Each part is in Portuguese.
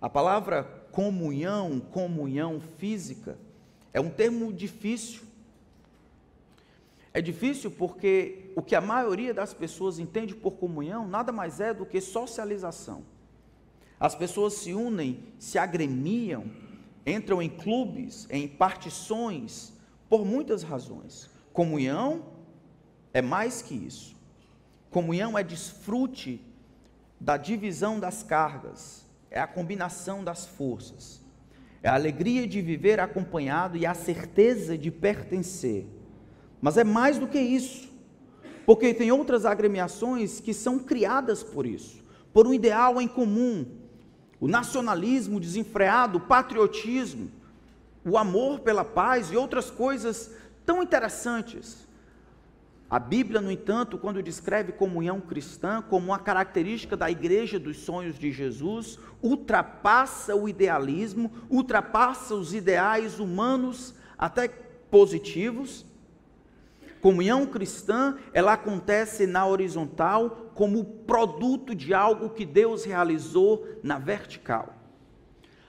A palavra comunhão, comunhão física, é um termo difícil. É difícil porque o que a maioria das pessoas entende por comunhão nada mais é do que socialização. As pessoas se unem, se agremiam, entram em clubes, em partições, por muitas razões. Comunhão é mais que isso. Comunhão é desfrute da divisão das cargas, é a combinação das forças, é a alegria de viver acompanhado e a certeza de pertencer. Mas é mais do que isso, porque tem outras agremiações que são criadas por isso, por um ideal em comum, o nacionalismo desenfreado, o patriotismo, o amor pela paz e outras coisas tão interessantes. A Bíblia, no entanto, quando descreve comunhão cristã como uma característica da igreja dos sonhos de Jesus, ultrapassa o idealismo, ultrapassa os ideais humanos, até positivos. Comunhão cristã, ela acontece na horizontal como produto de algo que Deus realizou na vertical.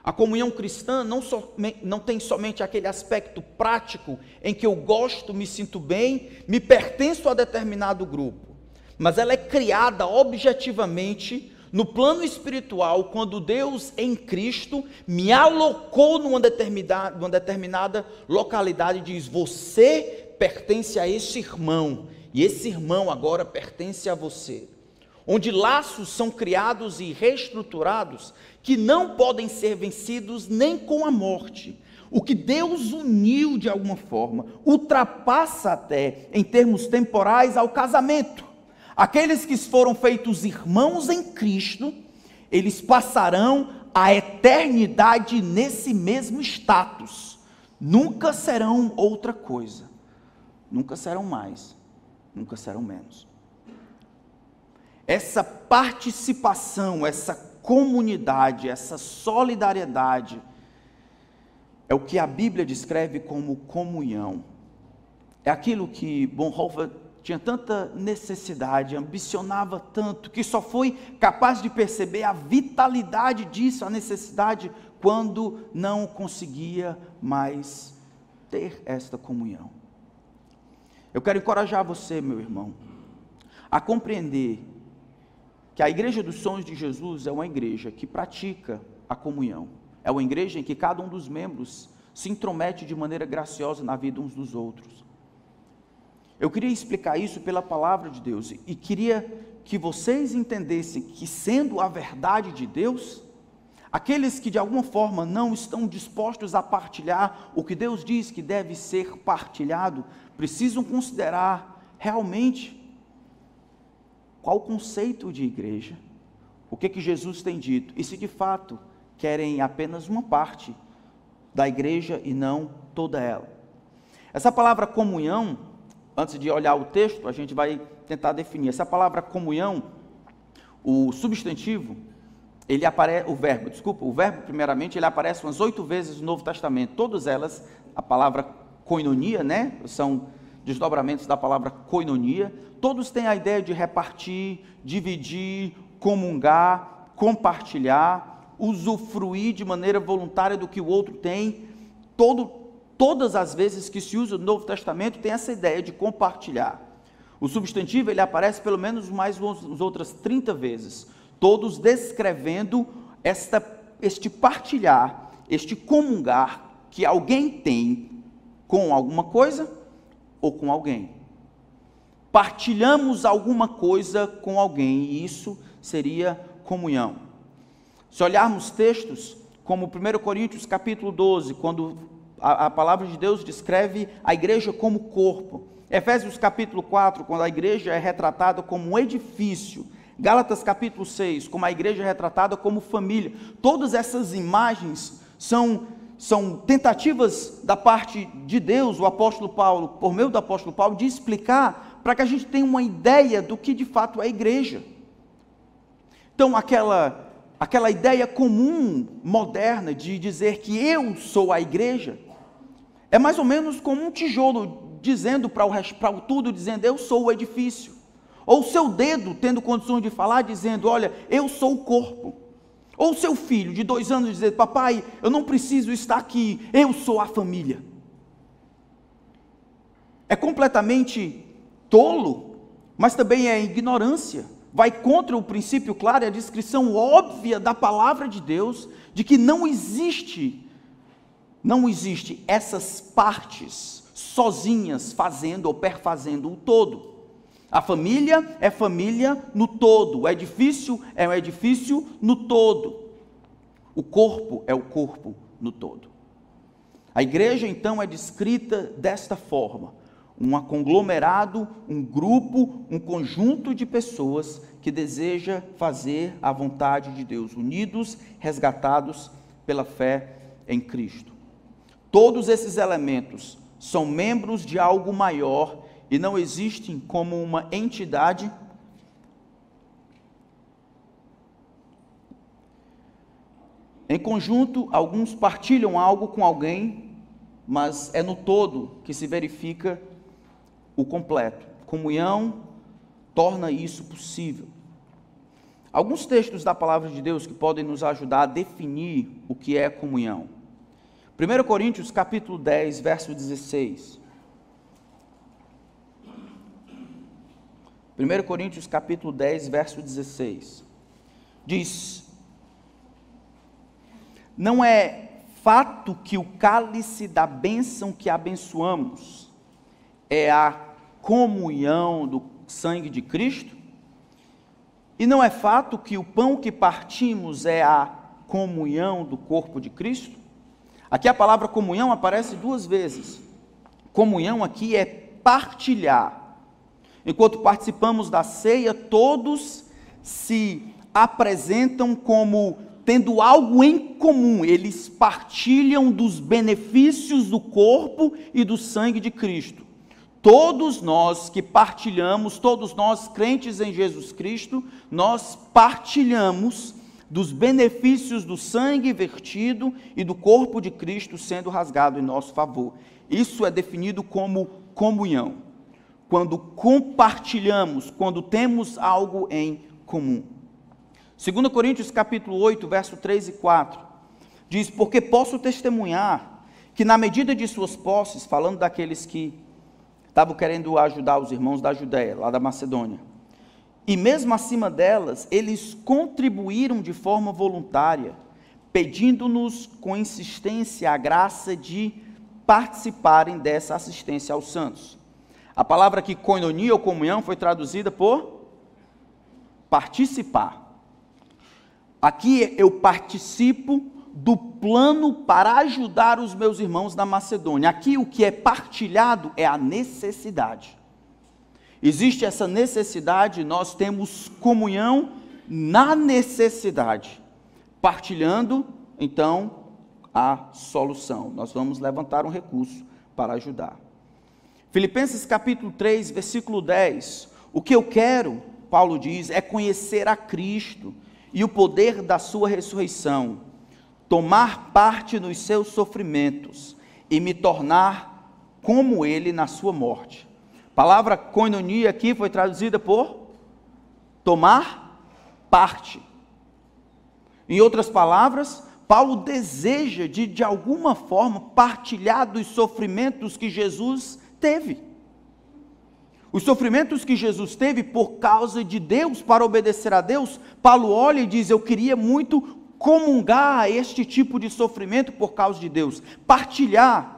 A comunhão cristã não, so, não, tem somente aquele aspecto prático em que eu gosto, me sinto bem, me pertenço a determinado grupo, mas ela é criada objetivamente no plano espiritual, quando Deus em Cristo me alocou numa determinada, numa determinada localidade e diz: Você pertence a esse irmão, e esse irmão agora pertence a você onde laços são criados e reestruturados que não podem ser vencidos nem com a morte. O que Deus uniu de alguma forma ultrapassa até, em termos temporais, ao casamento. Aqueles que foram feitos irmãos em Cristo, eles passarão a eternidade nesse mesmo status. Nunca serão outra coisa. Nunca serão mais. Nunca serão menos essa participação, essa comunidade, essa solidariedade, é o que a Bíblia descreve como comunhão. É aquilo que Bonhoeffer tinha tanta necessidade, ambicionava tanto, que só foi capaz de perceber a vitalidade disso, a necessidade, quando não conseguia mais ter esta comunhão. Eu quero encorajar você, meu irmão, a compreender que a igreja dos sonhos de Jesus é uma igreja que pratica a comunhão. É uma igreja em que cada um dos membros se intromete de maneira graciosa na vida uns dos outros. Eu queria explicar isso pela palavra de Deus e queria que vocês entendessem que, sendo a verdade de Deus, aqueles que de alguma forma não estão dispostos a partilhar o que Deus diz que deve ser partilhado, precisam considerar realmente qual o conceito de igreja? O que, que Jesus tem dito? E se de fato querem apenas uma parte da igreja e não toda ela? Essa palavra comunhão, antes de olhar o texto, a gente vai tentar definir. Essa palavra comunhão, o substantivo, ele aparece, o verbo, desculpa, o verbo primeiramente, ele aparece umas oito vezes no Novo Testamento. Todas elas, a palavra koinonia, né? São desdobramentos da palavra koinonia, todos têm a ideia de repartir, dividir, comungar, compartilhar, usufruir de maneira voluntária do que o outro tem. Todo, todas as vezes que se usa o Novo Testamento tem essa ideia de compartilhar. O substantivo ele aparece pelo menos mais umas outras 30 vezes, todos descrevendo esta, este partilhar, este comungar que alguém tem com alguma coisa ou com alguém. Partilhamos alguma coisa com alguém e isso seria comunhão. Se olharmos textos como 1 Coríntios capítulo 12, quando a, a palavra de Deus descreve a igreja como corpo. Efésios capítulo 4, quando a igreja é retratada como um edifício. Gálatas capítulo 6, como a igreja é retratada como família. Todas essas imagens são são tentativas da parte de Deus, o apóstolo Paulo, por meio do apóstolo Paulo, de explicar para que a gente tenha uma ideia do que de fato é a igreja. Então, aquela, aquela ideia comum, moderna, de dizer que eu sou a igreja, é mais ou menos como um tijolo dizendo para o, para o tudo, dizendo eu sou o edifício. Ou seu dedo tendo condições de falar, dizendo, olha, eu sou o corpo. Ou seu filho de dois anos dizer: Papai, eu não preciso estar aqui, eu sou a família. É completamente tolo, mas também é ignorância. Vai contra o princípio claro e a descrição óbvia da palavra de Deus de que não existe, não existe essas partes sozinhas fazendo ou perfazendo o todo. A família é família no todo, o edifício é um edifício no todo. O corpo é o corpo no todo. A igreja então é descrita desta forma: um conglomerado, um grupo, um conjunto de pessoas que deseja fazer a vontade de Deus, unidos, resgatados pela fé em Cristo. Todos esses elementos são membros de algo maior e não existem como uma entidade Em conjunto, alguns partilham algo com alguém, mas é no todo que se verifica o completo. Comunhão torna isso possível. Alguns textos da palavra de Deus que podem nos ajudar a definir o que é comunhão. 1 Coríntios capítulo 10, verso 16. 1 Coríntios capítulo 10, verso 16. Diz: Não é fato que o cálice da bênção que abençoamos é a comunhão do sangue de Cristo? E não é fato que o pão que partimos é a comunhão do corpo de Cristo? Aqui a palavra comunhão aparece duas vezes. Comunhão aqui é partilhar. Enquanto participamos da ceia, todos se apresentam como tendo algo em comum, eles partilham dos benefícios do corpo e do sangue de Cristo. Todos nós que partilhamos, todos nós crentes em Jesus Cristo, nós partilhamos dos benefícios do sangue vertido e do corpo de Cristo sendo rasgado em nosso favor. Isso é definido como comunhão. Quando compartilhamos, quando temos algo em comum. 2 Coríntios capítulo 8, verso 3 e 4, diz: "Porque posso testemunhar que na medida de suas posses, falando daqueles que estavam querendo ajudar os irmãos da Judéia, lá da Macedônia. E mesmo acima delas, eles contribuíram de forma voluntária, pedindo-nos com insistência a graça de participarem dessa assistência aos santos. A palavra aqui, koinonia ou comunhão, foi traduzida por participar. Aqui eu participo do plano para ajudar os meus irmãos na Macedônia. Aqui o que é partilhado é a necessidade. Existe essa necessidade, nós temos comunhão na necessidade, partilhando então a solução. Nós vamos levantar um recurso para ajudar. Filipenses capítulo 3, versículo 10. O que eu quero, Paulo diz, é conhecer a Cristo e o poder da sua ressurreição tomar parte nos seus sofrimentos e me tornar como ele na sua morte. A palavra koinonia aqui foi traduzida por tomar parte. Em outras palavras, Paulo deseja de de alguma forma partilhar dos sofrimentos que Jesus teve. Os sofrimentos que Jesus teve por causa de Deus, para obedecer a Deus, Paulo olha e diz: Eu queria muito comungar este tipo de sofrimento por causa de Deus, partilhar.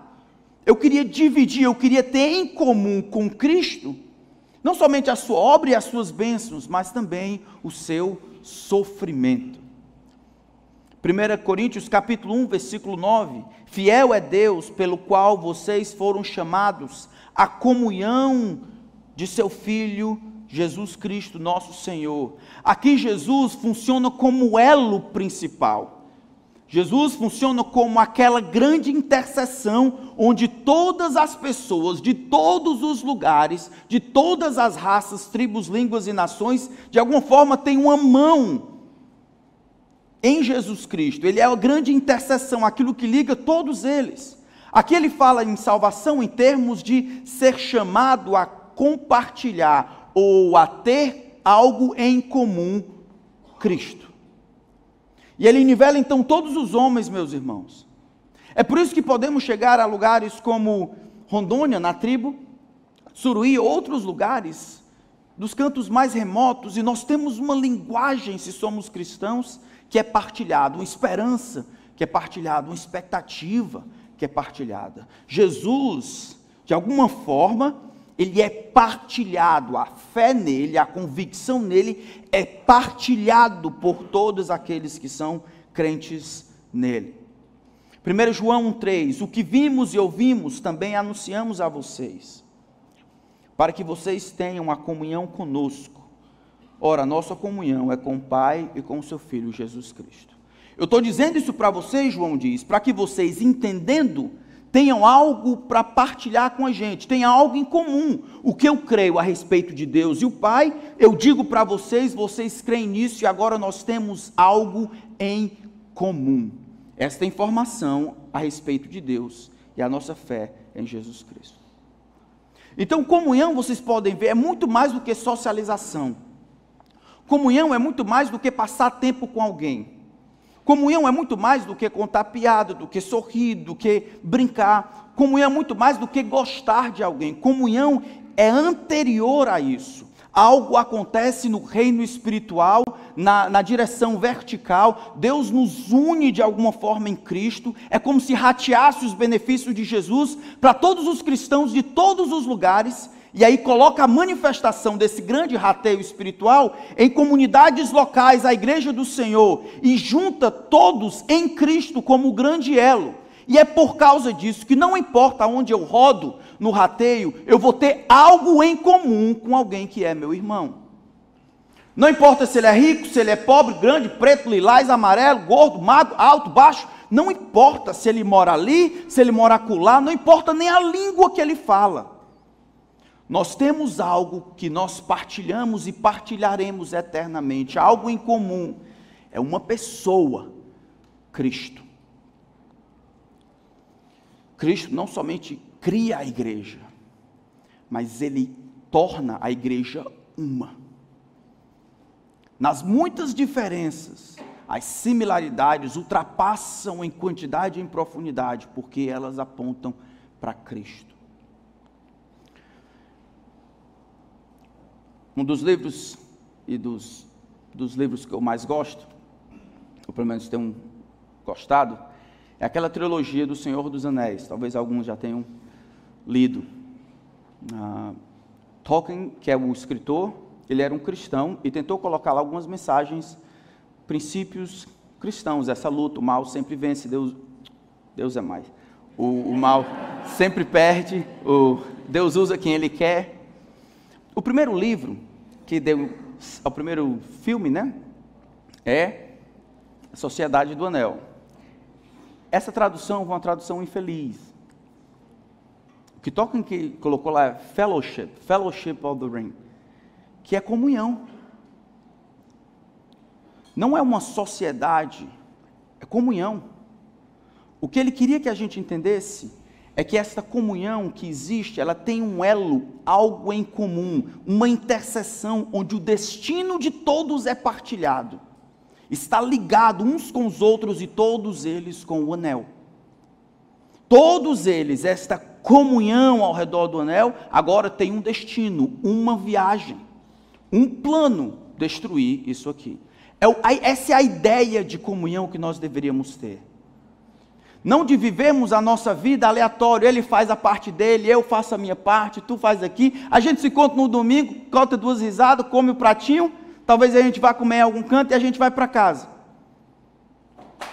Eu queria dividir, eu queria ter em comum com Cristo, não somente a sua obra e as suas bênçãos, mas também o seu sofrimento. 1 Coríntios capítulo 1, versículo 9: Fiel é Deus pelo qual vocês foram chamados à comunhão de seu Filho Jesus Cristo, nosso Senhor. Aqui Jesus funciona como elo principal. Jesus funciona como aquela grande intercessão onde todas as pessoas de todos os lugares, de todas as raças, tribos, línguas e nações, de alguma forma têm uma mão em Jesus Cristo. Ele é a grande intercessão, aquilo que liga todos eles. Aqui ele fala em salvação em termos de ser chamado a compartilhar ou a ter algo em comum, Cristo. E ele nivela então todos os homens, meus irmãos. É por isso que podemos chegar a lugares como Rondônia, na tribo, Suruí, outros lugares, dos cantos mais remotos, e nós temos uma linguagem, se somos cristãos, que é partilhada, uma esperança que é partilhada, uma expectativa que é partilhada. Jesus, de alguma forma, ele é partilhado, a fé nele, a convicção nele é partilhado por todos aqueles que são crentes nele. 1 João 3: O que vimos e ouvimos também anunciamos a vocês, para que vocês tenham a comunhão conosco. Ora, nossa comunhão é com o Pai e com o seu Filho Jesus Cristo. Eu estou dizendo isso para vocês, João diz, para que vocês, entendendo, tenham algo para partilhar com a gente, tenham algo em comum. O que eu creio a respeito de Deus e o Pai, eu digo para vocês, vocês creem nisso e agora nós temos algo em comum esta informação a respeito de Deus e a nossa fé em Jesus Cristo. Então, comunhão, vocês podem ver, é muito mais do que socialização. Comunhão é muito mais do que passar tempo com alguém. Comunhão é muito mais do que contar piada, do que sorrir, do que brincar. Comunhão é muito mais do que gostar de alguém. Comunhão é anterior a isso algo acontece no reino espiritual, na, na, direção vertical, Deus nos une de alguma forma em Cristo, é como se rateasse os benefícios de Jesus para todos os cristãos de todos os lugares, e aí coloca a manifestação desse grande rateio espiritual em comunidades locais, a igreja do Senhor, e junta todos em Cristo como grande elo. E é por causa disso que não importa onde eu rodo no rateio, eu vou ter algo em comum com alguém que é meu irmão. Não importa se ele é rico, se ele é pobre, grande, preto, lilás, amarelo, gordo, magro, alto, baixo, não importa se ele mora ali, se ele mora acolá, não importa nem a língua que ele fala. Nós temos algo que nós partilhamos e partilharemos eternamente, algo em comum. É uma pessoa, Cristo. Cristo não somente cria a igreja, mas ele torna a igreja uma. Nas muitas diferenças, as similaridades ultrapassam em quantidade e em profundidade, porque elas apontam para Cristo. Um dos livros e dos, dos livros que eu mais gosto, ou pelo menos tenho gostado, é aquela trilogia do Senhor dos Anéis, talvez alguns já tenham lido. Uh, Tolkien, que é o escritor, ele era um cristão e tentou colocar lá algumas mensagens, princípios cristãos. Essa luta, o mal sempre vence, Deus, Deus é mais. O, o mal sempre perde, o, Deus usa quem Ele quer. O primeiro livro que deu, o primeiro filme, né, é Sociedade do Anel. Essa tradução foi uma tradução infeliz. O que Tolkien que colocou lá é fellowship, fellowship of the ring, que é comunhão. Não é uma sociedade, é comunhão. O que ele queria que a gente entendesse é que essa comunhão que existe, ela tem um elo, algo em comum, uma interseção onde o destino de todos é partilhado está ligado uns com os outros e todos eles com o anel. Todos eles, esta comunhão ao redor do anel, agora tem um destino, uma viagem, um plano destruir isso aqui. É, essa é a ideia de comunhão que nós deveríamos ter. Não de vivermos a nossa vida aleatório, ele faz a parte dele, eu faço a minha parte, tu faz aqui. A gente se encontra no domingo, conta duas risadas, come o um pratinho talvez a gente vá comer em algum canto e a gente vai para casa.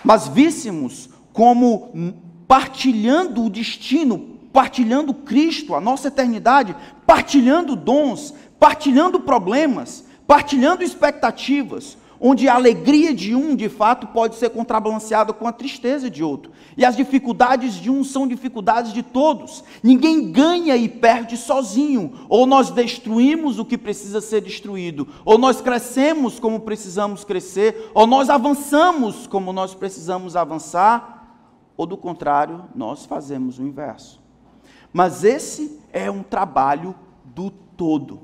Mas víssemos como partilhando o destino, partilhando Cristo, a nossa eternidade, partilhando dons, partilhando problemas, partilhando expectativas, onde a alegria de um, de fato, pode ser contrabalanceada com a tristeza de outro. E as dificuldades de um são dificuldades de todos. Ninguém ganha e perde sozinho. Ou nós destruímos o que precisa ser destruído, ou nós crescemos como precisamos crescer, ou nós avançamos como nós precisamos avançar, ou do contrário, nós fazemos o inverso. Mas esse é um trabalho do todo,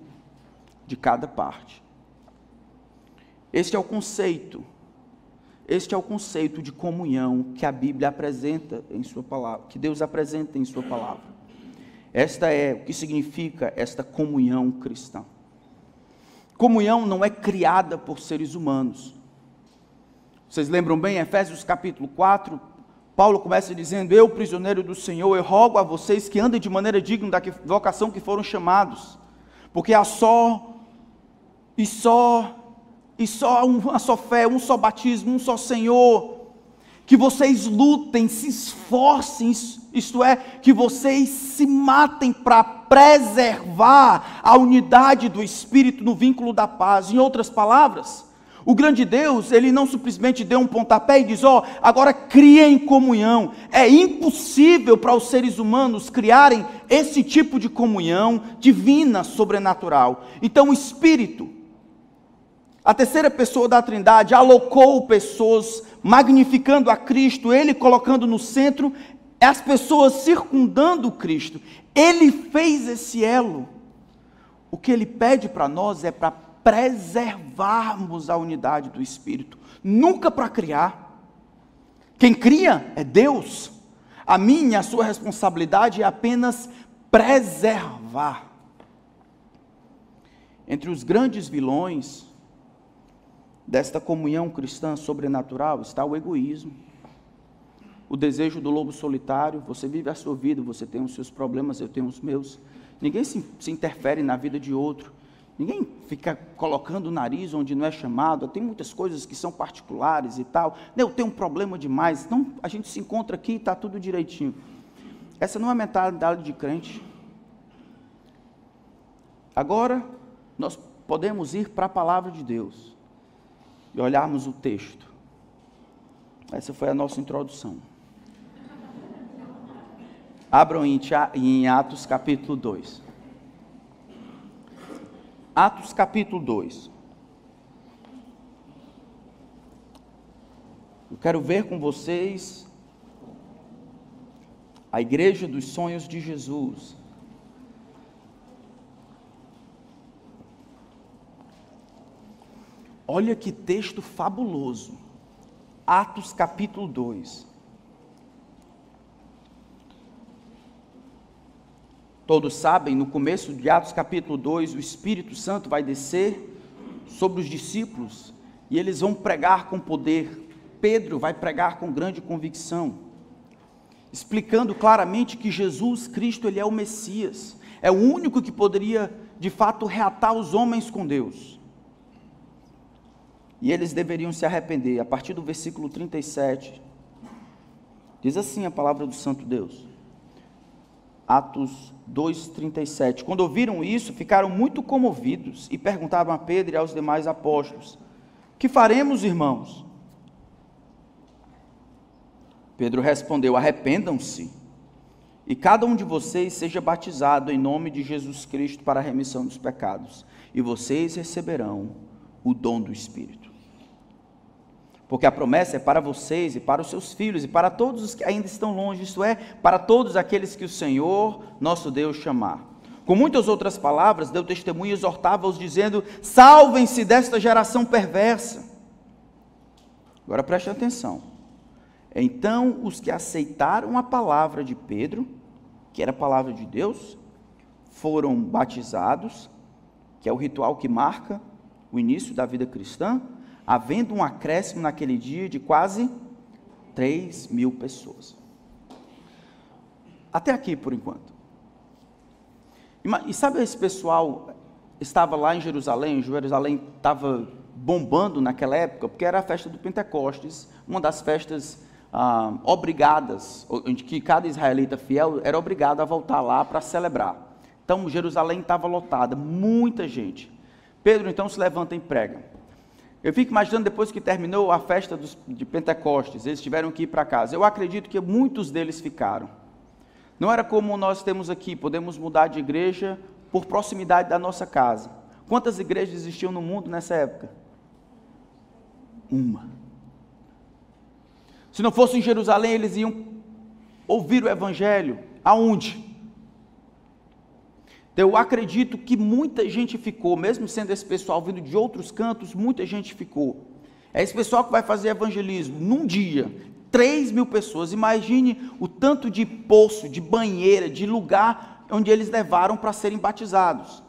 de cada parte. Este é o conceito Este é o conceito de comunhão que a Bíblia apresenta em sua palavra, que Deus apresenta em sua palavra. Esta é o que significa esta comunhão cristã. Comunhão não é criada por seres humanos. Vocês lembram bem, Efésios capítulo 4, Paulo começa dizendo: Eu, prisioneiro do Senhor, eu rogo a vocês que andem de maneira digna da vocação que foram chamados, porque há só e só e só uma só fé, um só batismo, um só Senhor. Que vocês lutem, se esforcem, isto é, que vocês se matem para preservar a unidade do Espírito no vínculo da paz. Em outras palavras, o grande Deus, ele não simplesmente deu um pontapé e diz: Ó, oh, agora criem comunhão. É impossível para os seres humanos criarem esse tipo de comunhão divina, sobrenatural. Então, o Espírito, a terceira pessoa da Trindade alocou pessoas, magnificando a Cristo, ele colocando no centro as pessoas circundando Cristo. Ele fez esse elo. O que ele pede para nós é para preservarmos a unidade do Espírito, nunca para criar. Quem cria é Deus. A minha, a sua responsabilidade é apenas preservar. Entre os grandes vilões desta comunhão cristã sobrenatural está o egoísmo, o desejo do lobo solitário. Você vive a sua vida, você tem os seus problemas, eu tenho os meus. Ninguém se, se interfere na vida de outro. Ninguém fica colocando o nariz onde não é chamado. Tem muitas coisas que são particulares e tal. Eu tenho um problema demais. Então a gente se encontra aqui e está tudo direitinho. Essa não é a mentalidade de crente. Agora, nós podemos ir para a palavra de Deus e olharmos o texto. Essa foi a nossa introdução. Abram em Atos capítulo 2. Atos capítulo 2. Eu quero ver com vocês a igreja dos sonhos de Jesus. Olha que texto fabuloso. Atos capítulo 2. Todos sabem, no começo de Atos capítulo 2, o Espírito Santo vai descer sobre os discípulos e eles vão pregar com poder. Pedro vai pregar com grande convicção, explicando claramente que Jesus Cristo ele é o Messias, é o único que poderia de fato reatar os homens com Deus e eles deveriam se arrepender. A partir do versículo 37, diz assim a palavra do Santo Deus. Atos 2:37. Quando ouviram isso, ficaram muito comovidos e perguntavam a Pedro e aos demais apóstolos: "Que faremos, irmãos?" Pedro respondeu: "Arrependam-se e cada um de vocês seja batizado em nome de Jesus Cristo para a remissão dos pecados, e vocês receberão o dom do Espírito." Porque a promessa é para vocês e para os seus filhos e para todos os que ainda estão longe, isto é, para todos aqueles que o Senhor, nosso Deus, chamar. Com muitas outras palavras, deu testemunho e exortava-os, dizendo: Salvem-se desta geração perversa. Agora preste atenção. Então, os que aceitaram a palavra de Pedro, que era a palavra de Deus, foram batizados, que é o ritual que marca o início da vida cristã, havendo um acréscimo naquele dia de quase 3 mil pessoas. Até aqui por enquanto. E sabe esse pessoal estava lá em Jerusalém, Jerusalém estava bombando naquela época, porque era a festa do Pentecostes, uma das festas ah, obrigadas, onde que cada israelita fiel era obrigado a voltar lá para celebrar. Então Jerusalém estava lotada, muita gente. Pedro então se levanta e prega. Eu fico imaginando depois que terminou a festa dos, de Pentecostes, eles tiveram que ir para casa. Eu acredito que muitos deles ficaram. Não era como nós temos aqui, podemos mudar de igreja por proximidade da nossa casa. Quantas igrejas existiam no mundo nessa época? Uma. Se não fosse em Jerusalém, eles iam ouvir o evangelho. Aonde? Eu acredito que muita gente ficou, mesmo sendo esse pessoal vindo de outros cantos, muita gente ficou. É esse pessoal que vai fazer evangelismo num dia. 3 mil pessoas. Imagine o tanto de poço, de banheira, de lugar onde eles levaram para serem batizados.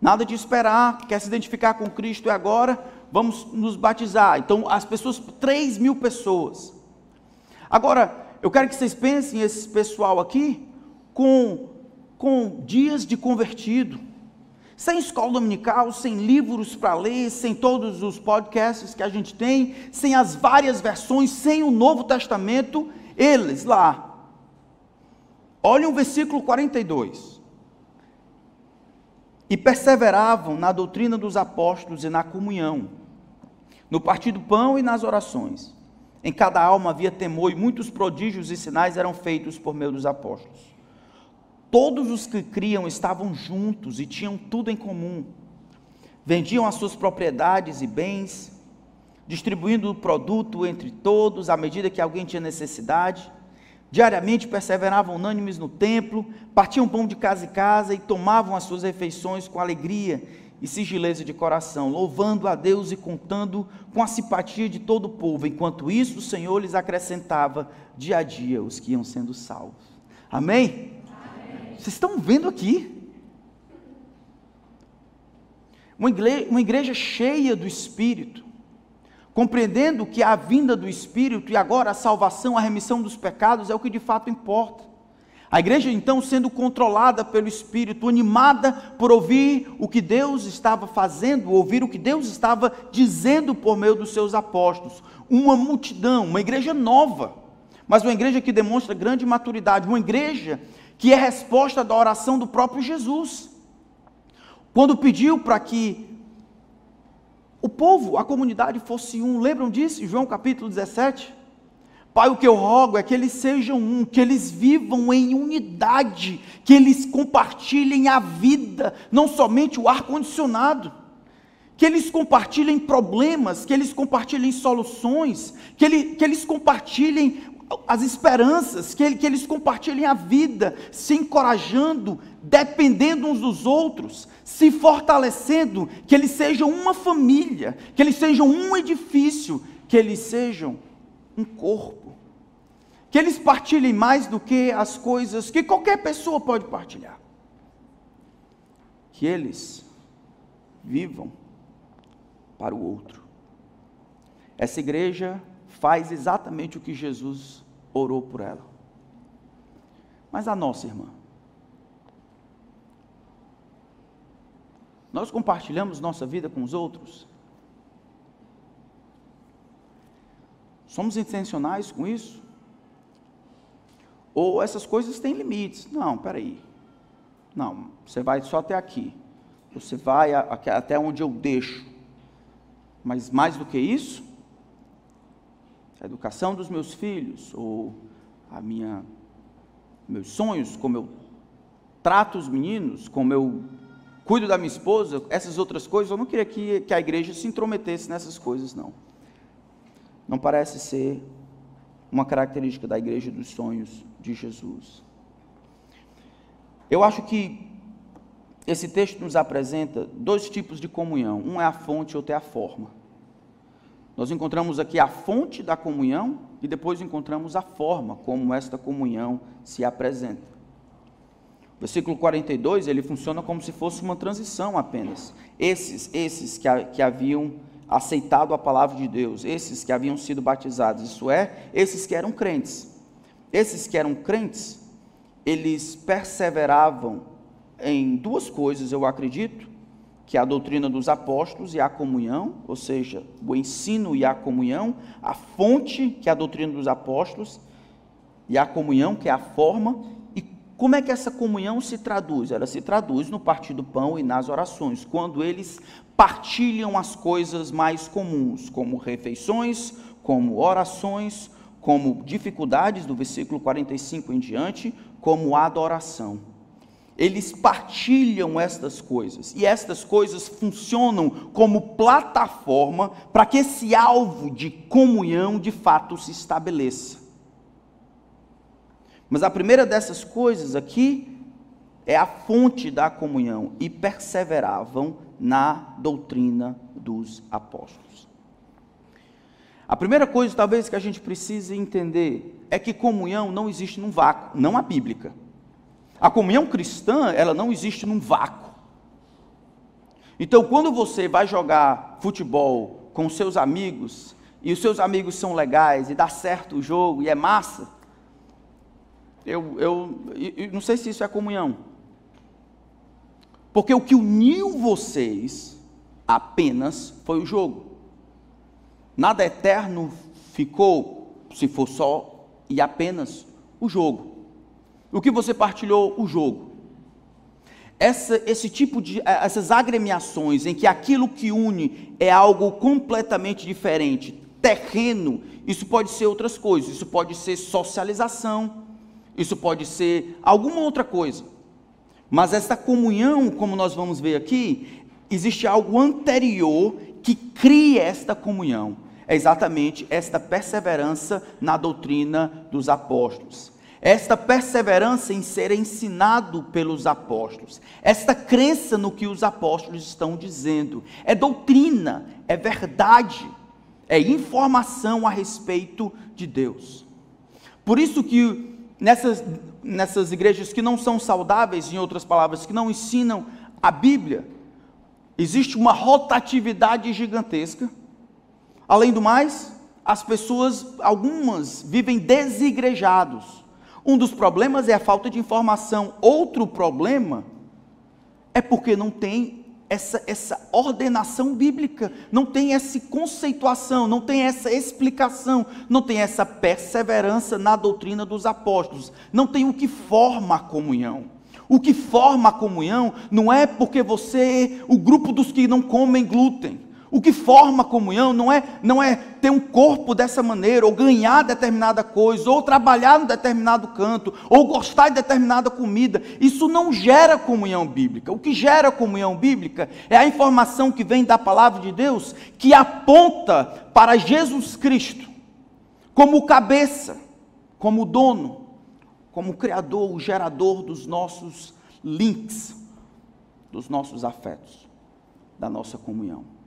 Nada de esperar, quer se identificar com Cristo e agora vamos nos batizar. Então, as pessoas, 3 mil pessoas. Agora, eu quero que vocês pensem esse pessoal aqui com, com dias de convertido, sem escola dominical, sem livros para ler, sem todos os podcasts que a gente tem, sem as várias versões, sem o Novo Testamento, eles lá. Olhem o versículo 42. E perseveravam na doutrina dos apóstolos e na comunhão, no partir do pão e nas orações. Em cada alma havia temor e muitos prodígios e sinais eram feitos por meio dos apóstolos. Todos os que criam estavam juntos e tinham tudo em comum. Vendiam as suas propriedades e bens, distribuindo o produto entre todos à medida que alguém tinha necessidade. Diariamente perseveravam unânimes no templo, partiam pão de casa em casa e tomavam as suas refeições com alegria e sigileza de coração, louvando a Deus e contando com a simpatia de todo o povo. Enquanto isso, o Senhor lhes acrescentava dia a dia os que iam sendo salvos. Amém? Vocês estão vendo aqui? Uma igreja, uma igreja cheia do Espírito, compreendendo que a vinda do Espírito e agora a salvação, a remissão dos pecados é o que de fato importa. A igreja então sendo controlada pelo Espírito, animada por ouvir o que Deus estava fazendo, ouvir o que Deus estava dizendo por meio dos seus apóstolos. Uma multidão, uma igreja nova, mas uma igreja que demonstra grande maturidade, uma igreja que é resposta da oração do próprio Jesus. Quando pediu para que o povo, a comunidade fosse um, lembram disso? João capítulo 17? Pai, o que eu rogo é que eles sejam um, que eles vivam em unidade, que eles compartilhem a vida, não somente o ar-condicionado, que eles compartilhem problemas, que eles compartilhem soluções, que, ele, que eles compartilhem as esperanças, que, ele, que eles compartilhem a vida, se encorajando, dependendo uns dos outros, se fortalecendo, que eles sejam uma família, que eles sejam um edifício, que eles sejam um corpo que eles partilhem mais do que as coisas que qualquer pessoa pode partilhar. Que eles vivam para o outro. Essa igreja faz exatamente o que Jesus orou por ela. Mas a nossa irmã, nós compartilhamos nossa vida com os outros? Somos intencionais com isso? Ou essas coisas têm limites. Não, peraí. Não, você vai só até aqui. Você vai até onde eu deixo. Mas mais do que isso, a educação dos meus filhos, ou a minha, meus sonhos, como eu trato os meninos, como eu cuido da minha esposa, essas outras coisas, eu não queria que, que a igreja se intrometesse nessas coisas, não. Não parece ser uma característica da igreja dos sonhos de Jesus. Eu acho que esse texto nos apresenta dois tipos de comunhão: um é a fonte, outro é a forma. Nós encontramos aqui a fonte da comunhão e depois encontramos a forma como esta comunhão se apresenta. O versículo 42, ele funciona como se fosse uma transição apenas. Esses, esses que, que haviam aceitado a palavra de Deus, esses que haviam sido batizados, isso é, esses que eram crentes. Esses que eram crentes, eles perseveravam em duas coisas, eu acredito, que é a doutrina dos apóstolos e a comunhão, ou seja, o ensino e a comunhão, a fonte, que é a doutrina dos apóstolos, e a comunhão, que é a forma, e como é que essa comunhão se traduz? Ela se traduz no partir do pão e nas orações, quando eles partilham as coisas mais comuns, como refeições, como orações, como dificuldades do versículo 45 em diante, como adoração. Eles partilham estas coisas e estas coisas funcionam como plataforma para que esse alvo de comunhão de fato se estabeleça. Mas a primeira dessas coisas aqui é a fonte da comunhão e perseveravam na doutrina dos apóstolos. A primeira coisa, talvez, que a gente precise entender é que comunhão não existe num vácuo, não a bíblica. A comunhão cristã, ela não existe num vácuo. Então, quando você vai jogar futebol com seus amigos, e os seus amigos são legais, e dá certo o jogo, e é massa, eu, eu, eu não sei se isso é comunhão. Porque o que uniu vocês apenas foi o jogo. Nada eterno ficou se for só e apenas o jogo. O que você partilhou? O jogo. Essa, esse tipo de, eh, essas agremiações em que aquilo que une é algo completamente diferente, terreno, isso pode ser outras coisas, isso pode ser socialização, isso pode ser alguma outra coisa. Mas essa comunhão, como nós vamos ver aqui, existe algo anterior que cria esta comunhão. É exatamente esta perseverança na doutrina dos apóstolos. Esta perseverança em ser ensinado pelos apóstolos, esta crença no que os apóstolos estão dizendo, é doutrina, é verdade, é informação a respeito de Deus. Por isso que nessas, nessas igrejas que não são saudáveis, em outras palavras, que não ensinam a Bíblia, existe uma rotatividade gigantesca. Além do mais, as pessoas, algumas, vivem desigrejados. Um dos problemas é a falta de informação. Outro problema é porque não tem essa, essa ordenação bíblica, não tem essa conceituação, não tem essa explicação, não tem essa perseverança na doutrina dos apóstolos, não tem o que forma a comunhão. O que forma a comunhão não é porque você, o grupo dos que não comem glúten, o que forma comunhão não é, não é ter um corpo dessa maneira, ou ganhar determinada coisa, ou trabalhar em determinado canto, ou gostar de determinada comida. Isso não gera comunhão bíblica. O que gera comunhão bíblica é a informação que vem da palavra de Deus, que aponta para Jesus Cristo, como cabeça, como dono, como criador, o gerador dos nossos links, dos nossos afetos, da nossa comunhão.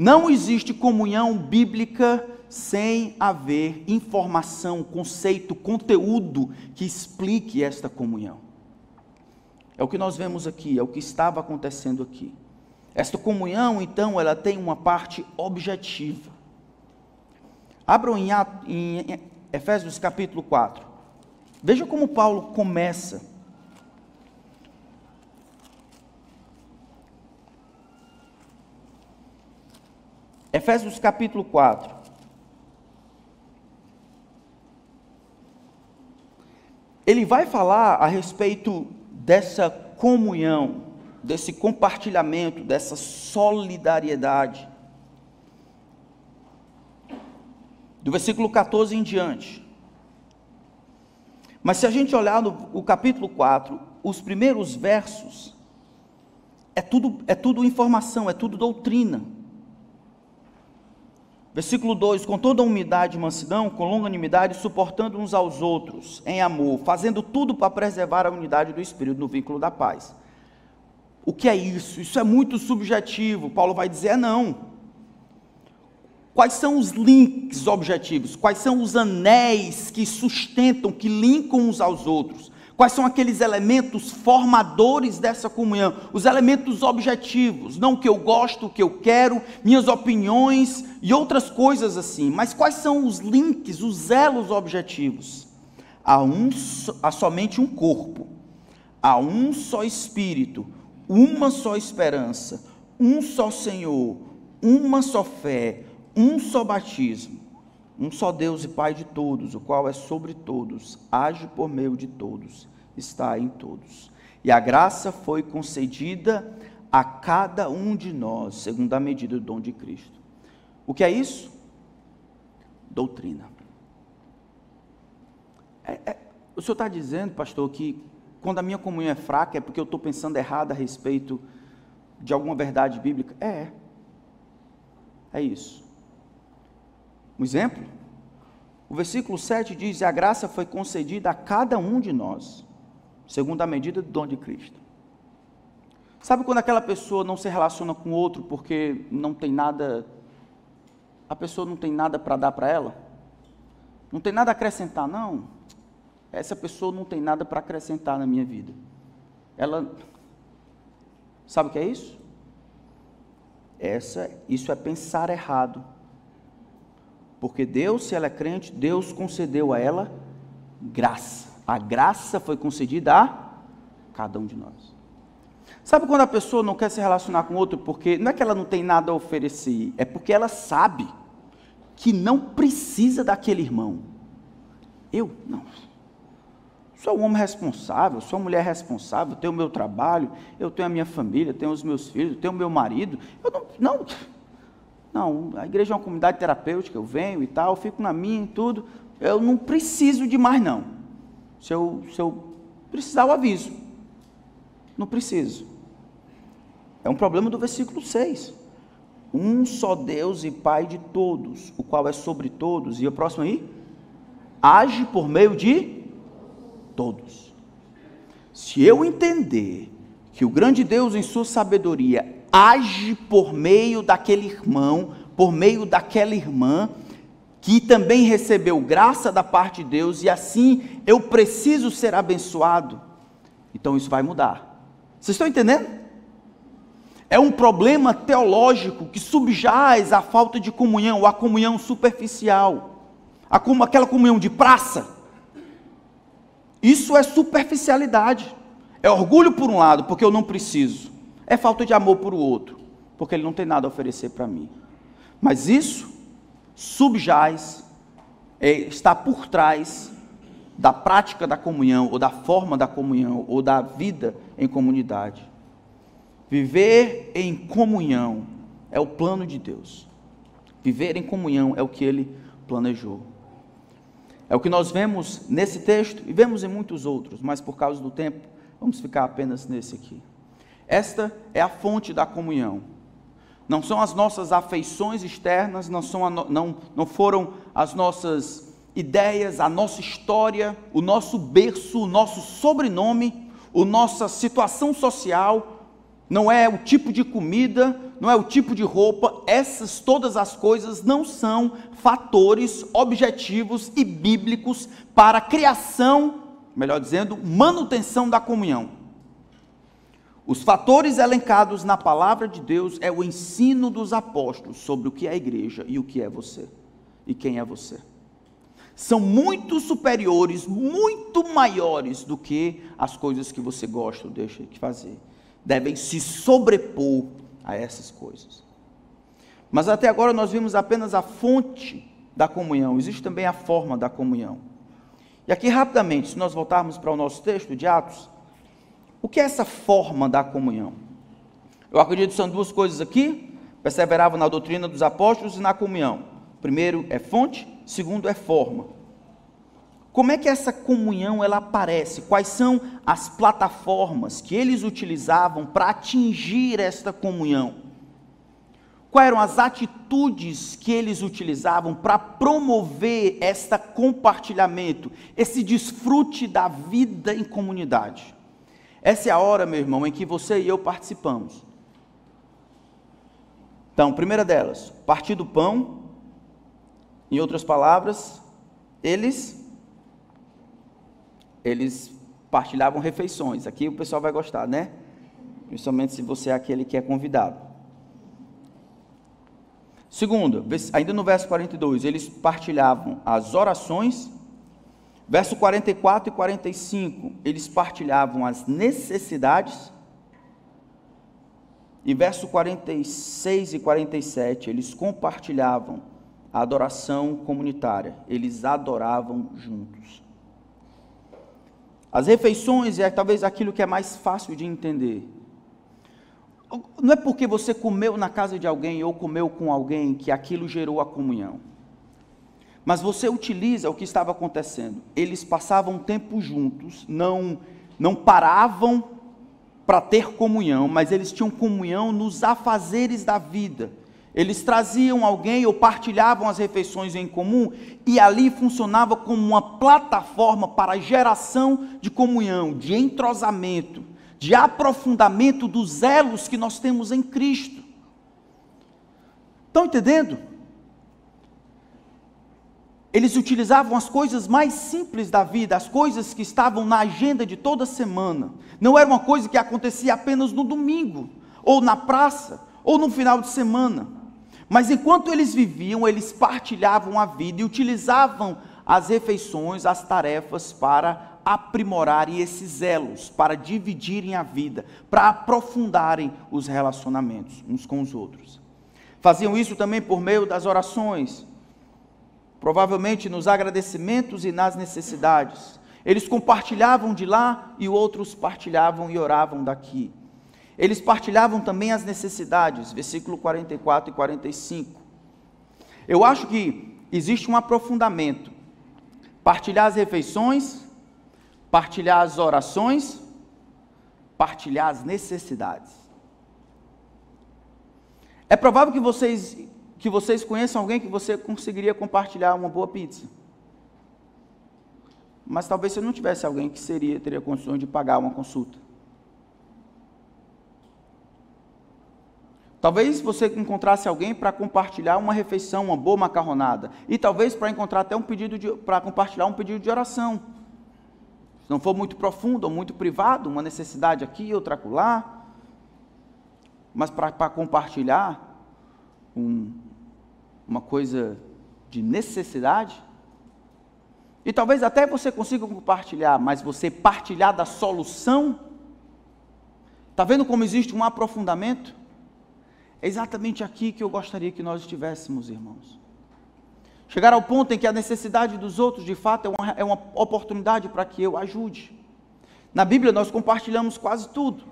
Não existe comunhão bíblica sem haver informação, conceito, conteúdo que explique esta comunhão. É o que nós vemos aqui, é o que estava acontecendo aqui. Esta comunhão, então, ela tem uma parte objetiva. Abram em, em Efésios capítulo 4. Veja como Paulo começa Efésios capítulo 4. Ele vai falar a respeito dessa comunhão, desse compartilhamento, dessa solidariedade. Do versículo 14 em diante. Mas se a gente olhar no o capítulo 4, os primeiros versos, é tudo, é tudo informação, é tudo doutrina. Versículo 2: Com toda humildade e mansidão, com longanimidade, suportando uns aos outros, em amor, fazendo tudo para preservar a unidade do Espírito no vínculo da paz. O que é isso? Isso é muito subjetivo. Paulo vai dizer: é não. Quais são os links objetivos? Quais são os anéis que sustentam, que linkam uns aos outros? Quais são aqueles elementos formadores dessa comunhão? Os elementos objetivos, não o que eu gosto, o que eu quero, minhas opiniões e outras coisas assim. Mas quais são os links, os elos objetivos? Há, um, há somente um corpo, há um só Espírito, uma só esperança, um só Senhor, uma só fé, um só batismo um só Deus e Pai de todos, o qual é sobre todos, age por meio de todos, está em todos. E a graça foi concedida a cada um de nós, segundo a medida do dom de Cristo. O que é isso? Doutrina. É, é, o senhor está dizendo, pastor, que quando a minha comunhão é fraca é porque eu estou pensando errado a respeito de alguma verdade bíblica? É. É isso. Um exemplo? O versículo 7 diz: A graça foi concedida a cada um de nós, segundo a medida do dom de Cristo. Sabe quando aquela pessoa não se relaciona com outro porque não tem nada a pessoa não tem nada para dar para ela? Não tem nada a acrescentar, não. Essa pessoa não tem nada para acrescentar na minha vida. Ela sabe o que é isso? Essa, isso é pensar errado. Porque Deus, se ela é crente, Deus concedeu a ela graça. A graça foi concedida a cada um de nós. Sabe quando a pessoa não quer se relacionar com outro porque não é que ela não tem nada a oferecer, é porque ela sabe que não precisa daquele irmão. Eu não. Sou um homem responsável, sou uma mulher responsável, tenho o meu trabalho, eu tenho a minha família, tenho os meus filhos, tenho o meu marido. Eu não, não, não, a igreja é uma comunidade terapêutica, eu venho e tal, fico na minha e tudo. Eu não preciso de mais, não. Se eu, se eu precisar, eu aviso. Não preciso. É um problema do versículo 6 um só Deus e Pai de todos, o qual é sobre todos. E o próximo aí? Age por meio de todos. Se eu entender que o grande Deus, em sua sabedoria, age por meio daquele irmão, por meio daquela irmã, que também recebeu graça da parte de Deus, e assim eu preciso ser abençoado, então isso vai mudar. Vocês estão entendendo? é um problema teológico que subjaz a falta de comunhão, a comunhão superficial, aquela comunhão de praça. Isso é superficialidade. É orgulho por um lado, porque eu não preciso. É falta de amor por o outro, porque ele não tem nada a oferecer para mim. Mas isso subjaz, é, está por trás da prática da comunhão, ou da forma da comunhão, ou da vida em comunidade. Viver em comunhão é o plano de Deus. Viver em comunhão é o que ele planejou. É o que nós vemos nesse texto e vemos em muitos outros, mas por causa do tempo, vamos ficar apenas nesse aqui. Esta é a fonte da comunhão. Não são as nossas afeições externas, não, são não, não foram as nossas ideias, a nossa história, o nosso berço, o nosso sobrenome, a nossa situação social, não é o tipo de comida, não é o tipo de roupa, essas todas as coisas não são fatores objetivos e bíblicos para a criação, melhor dizendo, manutenção da comunhão. Os fatores elencados na palavra de Deus é o ensino dos apóstolos sobre o que é a igreja e o que é você e quem é você. São muito superiores, muito maiores do que as coisas que você gosta ou deixa de fazer devem se sobrepor a essas coisas. Mas até agora nós vimos apenas a fonte da comunhão, existe também a forma da comunhão. E aqui rapidamente, se nós voltarmos para o nosso texto de Atos, o que é essa forma da comunhão? Eu acredito que são duas coisas aqui: perseveravam na doutrina dos apóstolos e na comunhão. Primeiro é fonte, segundo é forma. Como é que essa comunhão ela aparece? Quais são as plataformas que eles utilizavam para atingir esta comunhão? Quais eram as atitudes que eles utilizavam para promover este compartilhamento, esse desfrute da vida em comunidade? Essa é a hora, meu irmão, em que você e eu participamos. Então, primeira delas, partir do pão. Em outras palavras, eles eles partilhavam refeições. Aqui o pessoal vai gostar, né? Principalmente se você é aquele que é convidado. Segundo, ainda no verso 42, eles partilhavam as orações. Verso 44 e 45, eles partilhavam as necessidades. E verso 46 e 47, eles compartilhavam a adoração comunitária, eles adoravam juntos. As refeições é talvez aquilo que é mais fácil de entender. Não é porque você comeu na casa de alguém ou comeu com alguém que aquilo gerou a comunhão. Mas você utiliza o que estava acontecendo. Eles passavam tempo juntos, não não paravam para ter comunhão, mas eles tinham comunhão nos afazeres da vida. Eles traziam alguém ou partilhavam as refeições em comum e ali funcionava como uma plataforma para a geração de comunhão, de entrosamento, de aprofundamento dos elos que nós temos em Cristo. Estão entendendo? Eles utilizavam as coisas mais simples da vida, as coisas que estavam na agenda de toda semana. Não era uma coisa que acontecia apenas no domingo, ou na praça, ou no final de semana. Mas enquanto eles viviam, eles partilhavam a vida e utilizavam as refeições, as tarefas para aprimorarem esses elos, para dividirem a vida, para aprofundarem os relacionamentos uns com os outros. Faziam isso também por meio das orações, provavelmente nos agradecimentos e nas necessidades. Eles compartilhavam de lá e outros partilhavam e oravam daqui. Eles partilhavam também as necessidades, versículo 44 e 45. Eu acho que existe um aprofundamento. Partilhar as refeições, partilhar as orações, partilhar as necessidades. É provável que vocês que vocês conheçam alguém que você conseguiria compartilhar uma boa pizza. Mas talvez você não tivesse alguém que seria, teria condições de pagar uma consulta. Talvez você encontrasse alguém para compartilhar uma refeição, uma boa macarronada. E talvez para encontrar até um pedido para compartilhar um pedido de oração. Se não for muito profundo ou muito privado, uma necessidade aqui, outra acolá. Mas para compartilhar um, uma coisa de necessidade. E talvez até você consiga compartilhar, mas você partilhar da solução. Está vendo como existe um aprofundamento? É exatamente aqui que eu gostaria que nós estivéssemos, irmãos. Chegar ao ponto em que a necessidade dos outros, de fato, é uma, é uma oportunidade para que eu ajude. Na Bíblia nós compartilhamos quase tudo.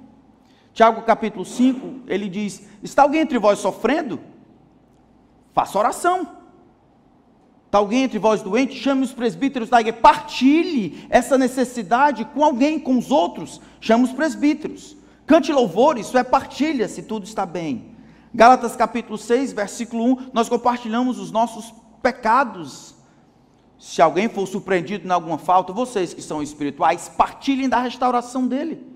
Tiago capítulo 5, ele diz: Está alguém entre vós sofrendo? Faça oração. Está alguém entre vós doente? Chame os presbíteros da igreja. Partilhe essa necessidade com alguém, com os outros. Chame os presbíteros. Cante louvor, isso é partilha, se tudo está bem. Gálatas capítulo 6, versículo 1, nós compartilhamos os nossos pecados. Se alguém for surpreendido em alguma falta, vocês que são espirituais, partilhem da restauração dele.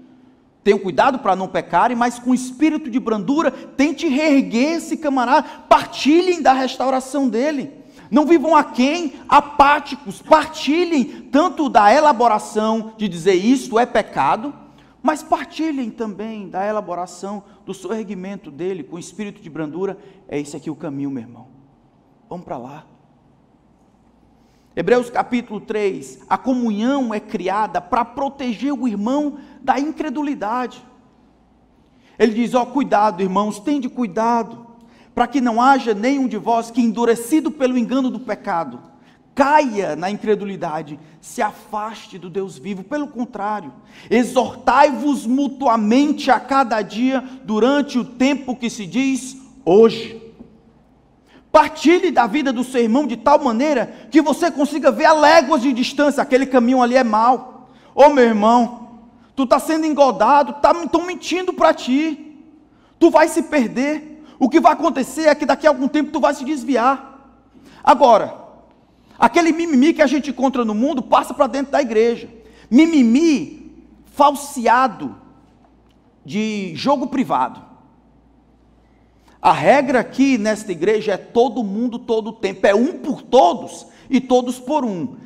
Tenham cuidado para não pecarem, mas com espírito de brandura, tente reerguer esse camarada, partilhem da restauração dele. Não vivam aquém, apáticos, partilhem tanto da elaboração de dizer isto é pecado, mas partilhem também da elaboração do sorregimento dele com espírito de brandura. É esse aqui o caminho, meu irmão. Vamos para lá. Hebreus capítulo 3: a comunhão é criada para proteger o irmão da incredulidade. Ele diz: Ó, oh, cuidado, irmãos, tende cuidado, para que não haja nenhum de vós que, endurecido pelo engano do pecado, caia na incredulidade, se afaste do Deus vivo. Pelo contrário, exortai-vos mutuamente a cada dia, durante o tempo que se diz hoje Partilhe da vida do seu irmão de tal maneira que você consiga ver a léguas de distância, aquele caminho ali é mau. Ô meu irmão, tu está sendo engodado, estão tá, mentindo para ti. Tu vai se perder. O que vai acontecer é que daqui a algum tempo tu vai se desviar. Agora, aquele mimimi que a gente encontra no mundo passa para dentro da igreja. Mimimi falseado de jogo privado. A regra aqui nesta igreja é todo mundo todo o tempo, é um por todos e todos por um.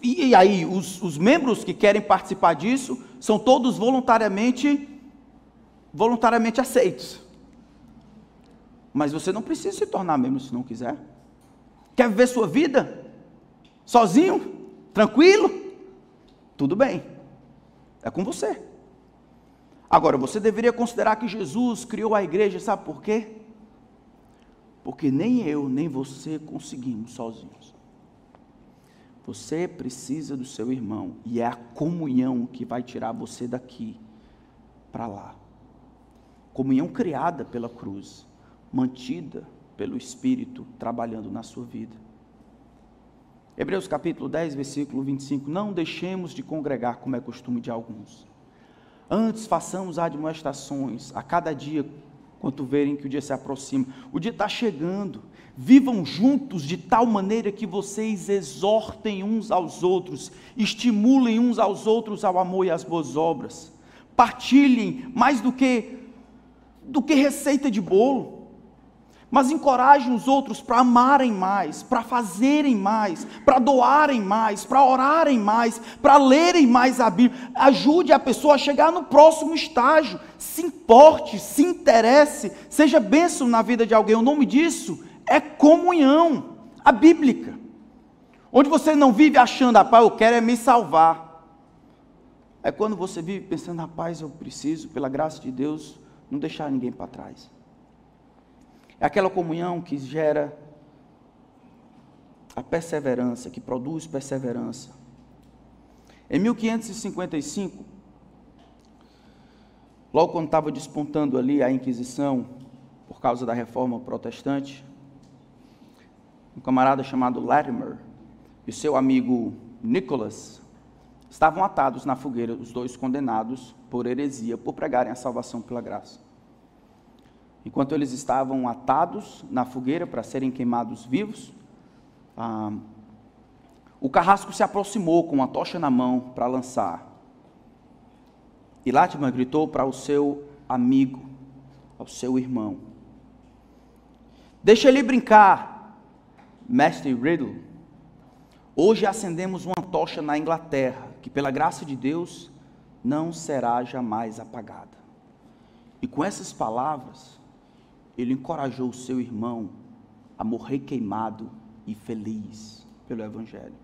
E, aí, os, os membros que querem participar disso são todos voluntariamente voluntariamente aceitos. Mas você não precisa se tornar membro se não quiser. Quer viver sua vida sozinho, tranquilo? Tudo bem. É com você. Agora, você deveria considerar que Jesus criou a igreja, sabe por quê? Porque nem eu, nem você conseguimos sozinhos. Você precisa do seu irmão, e é a comunhão que vai tirar você daqui para lá. Comunhão criada pela cruz, mantida pelo Espírito trabalhando na sua vida. Hebreus capítulo 10, versículo 25: Não deixemos de congregar como é costume de alguns Antes façamos admoestações a cada dia, quando verem que o dia se aproxima. O dia está chegando. Vivam juntos de tal maneira que vocês exortem uns aos outros, estimulem uns aos outros ao amor e às boas obras. Partilhem mais do que do que receita de bolo. Mas encorajem os outros para amarem mais, para fazerem mais, para doarem mais, para orarem mais, para lerem mais a Bíblia. Ajude a pessoa a chegar no próximo estágio. Se importe, se interesse, seja bênção na vida de alguém. O nome disso é comunhão, a bíblica. Onde você não vive achando, rapaz, eu quero é me salvar. É quando você vive pensando, rapaz, eu preciso, pela graça de Deus, não deixar ninguém para trás. É aquela comunhão que gera a perseverança, que produz perseverança. Em 1555, logo quando estava despontando ali a Inquisição, por causa da reforma protestante, um camarada chamado Latimer e seu amigo Nicholas estavam atados na fogueira, os dois condenados por heresia, por pregarem a salvação pela graça. Enquanto eles estavam atados na fogueira para serem queimados vivos, ah, o carrasco se aproximou com uma tocha na mão para lançar. E Latimer gritou para o seu amigo, ao seu irmão: Deixa ele brincar, mestre Riddle. Hoje acendemos uma tocha na Inglaterra, que pela graça de Deus não será jamais apagada. E com essas palavras, ele encorajou o seu irmão a morrer queimado e feliz pelo Evangelho.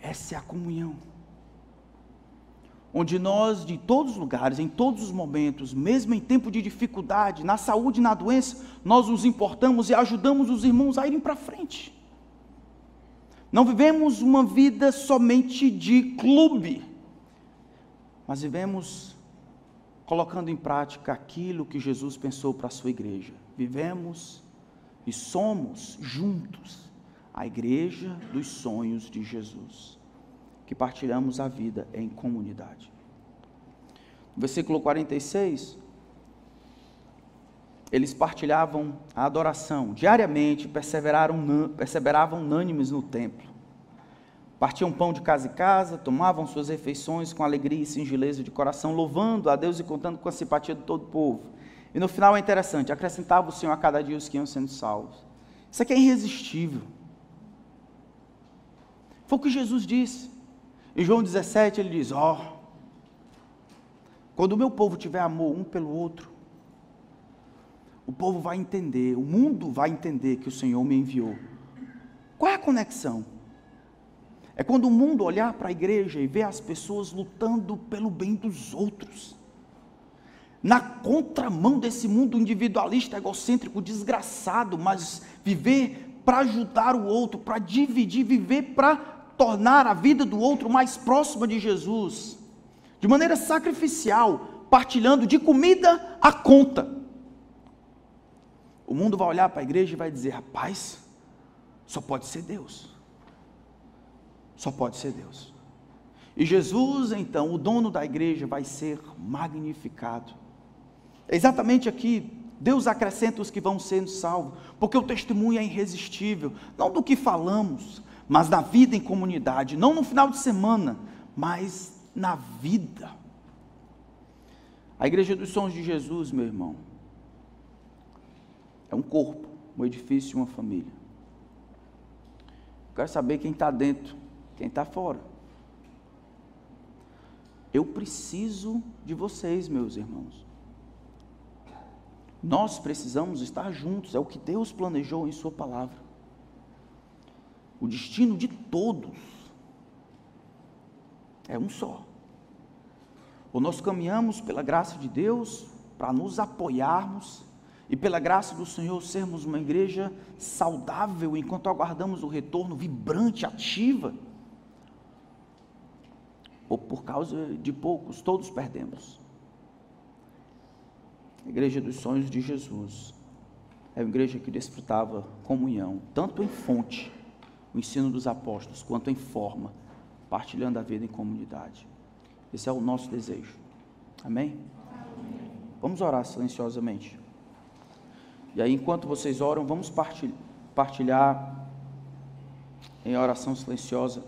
Essa é a comunhão. Onde nós, de todos os lugares, em todos os momentos, mesmo em tempo de dificuldade, na saúde e na doença, nós nos importamos e ajudamos os irmãos a irem para frente. Não vivemos uma vida somente de clube, mas vivemos colocando em prática aquilo que Jesus pensou para a sua igreja. Vivemos e somos juntos a igreja dos sonhos de Jesus, que partilhamos a vida em comunidade. No versículo 46, eles partilhavam a adoração diariamente, perseveraram, perseveravam unânimes no templo Partiam pão de casa em casa, tomavam suas refeições com alegria e singeleza de coração, louvando a Deus e contando com a simpatia de todo o povo. E no final é interessante, acrescentava o Senhor a cada dia os que iam sendo salvos. Isso aqui é irresistível. Foi o que Jesus disse. Em João 17 ele diz: Ó, oh, quando o meu povo tiver amor um pelo outro, o povo vai entender, o mundo vai entender que o Senhor me enviou. Qual é a conexão? É quando o mundo olhar para a igreja e ver as pessoas lutando pelo bem dos outros. Na contramão desse mundo individualista, egocêntrico, desgraçado, mas viver para ajudar o outro, para dividir, viver para tornar a vida do outro mais próxima de Jesus, de maneira sacrificial, partilhando de comida a conta. O mundo vai olhar para a igreja e vai dizer: rapaz, só pode ser Deus só pode ser Deus. E Jesus, então, o dono da igreja, vai ser magnificado. É exatamente aqui, Deus acrescenta os que vão sendo salvos, porque o testemunho é irresistível, não do que falamos, mas da vida em comunidade, não no final de semana, mas na vida. A igreja dos sons de Jesus, meu irmão, é um corpo, um edifício, uma família. quero saber quem está dentro quem está fora. Eu preciso de vocês, meus irmãos. Nós precisamos estar juntos, é o que Deus planejou em Sua palavra. O destino de todos é um só. Ou nós caminhamos pela graça de Deus para nos apoiarmos e pela graça do Senhor sermos uma igreja saudável enquanto aguardamos o retorno vibrante, ativa ou por causa de poucos, todos perdemos. A igreja dos sonhos de Jesus é uma igreja que desfrutava comunhão, tanto em fonte, o ensino dos apóstolos, quanto em forma, partilhando a vida em comunidade. Esse é o nosso desejo. Amém? Amém. Vamos orar silenciosamente. E aí, enquanto vocês oram, vamos partilhar em oração silenciosa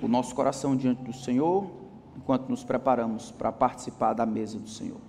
o nosso coração diante do Senhor, enquanto nos preparamos para participar da mesa do Senhor.